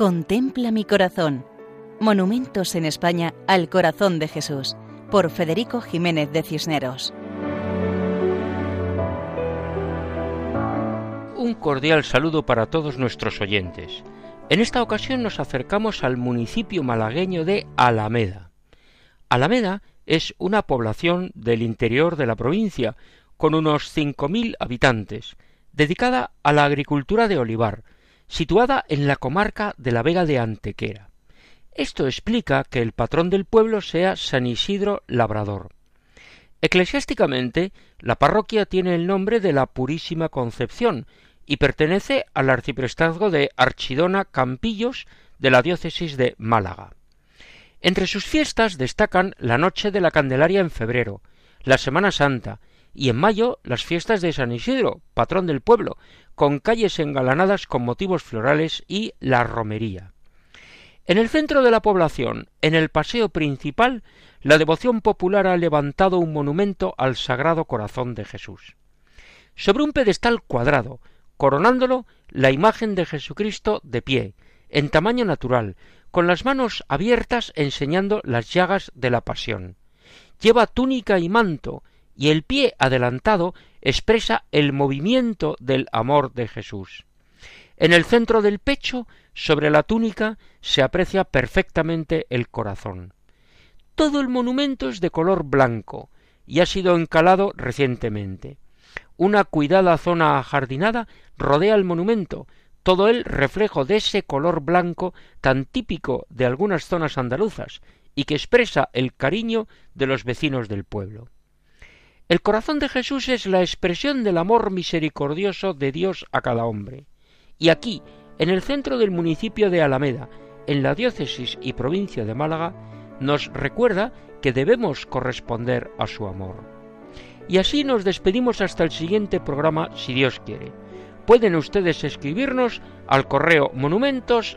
Contempla mi corazón. Monumentos en España al corazón de Jesús, por Federico Jiménez de Cisneros. Un cordial saludo para todos nuestros oyentes. En esta ocasión nos acercamos al municipio malagueño de Alameda. Alameda es una población del interior de la provincia, con unos 5.000 habitantes, dedicada a la agricultura de olivar, situada en la comarca de la Vega de Antequera. Esto explica que el patrón del pueblo sea San Isidro Labrador. Eclesiásticamente, la parroquia tiene el nombre de la Purísima Concepción y pertenece al arciprestazgo de Archidona Campillos de la diócesis de Málaga. Entre sus fiestas destacan la Noche de la Candelaria en febrero, la Semana Santa y en mayo las fiestas de San Isidro, patrón del pueblo, con calles engalanadas con motivos florales y la romería. En el centro de la población, en el paseo principal, la devoción popular ha levantado un monumento al Sagrado Corazón de Jesús. Sobre un pedestal cuadrado, coronándolo, la imagen de Jesucristo de pie, en tamaño natural, con las manos abiertas enseñando las llagas de la pasión. Lleva túnica y manto, y el pie adelantado expresa el movimiento del amor de Jesús. En el centro del pecho, sobre la túnica, se aprecia perfectamente el corazón. Todo el monumento es de color blanco y ha sido encalado recientemente. Una cuidada zona ajardinada rodea el monumento, todo el reflejo de ese color blanco tan típico de algunas zonas andaluzas y que expresa el cariño de los vecinos del pueblo. El corazón de Jesús es la expresión del amor misericordioso de Dios a cada hombre. Y aquí, en el centro del municipio de Alameda, en la diócesis y provincia de Málaga, nos recuerda que debemos corresponder a su amor. Y así nos despedimos hasta el siguiente programa, si Dios quiere. Pueden ustedes escribirnos al correo monumentos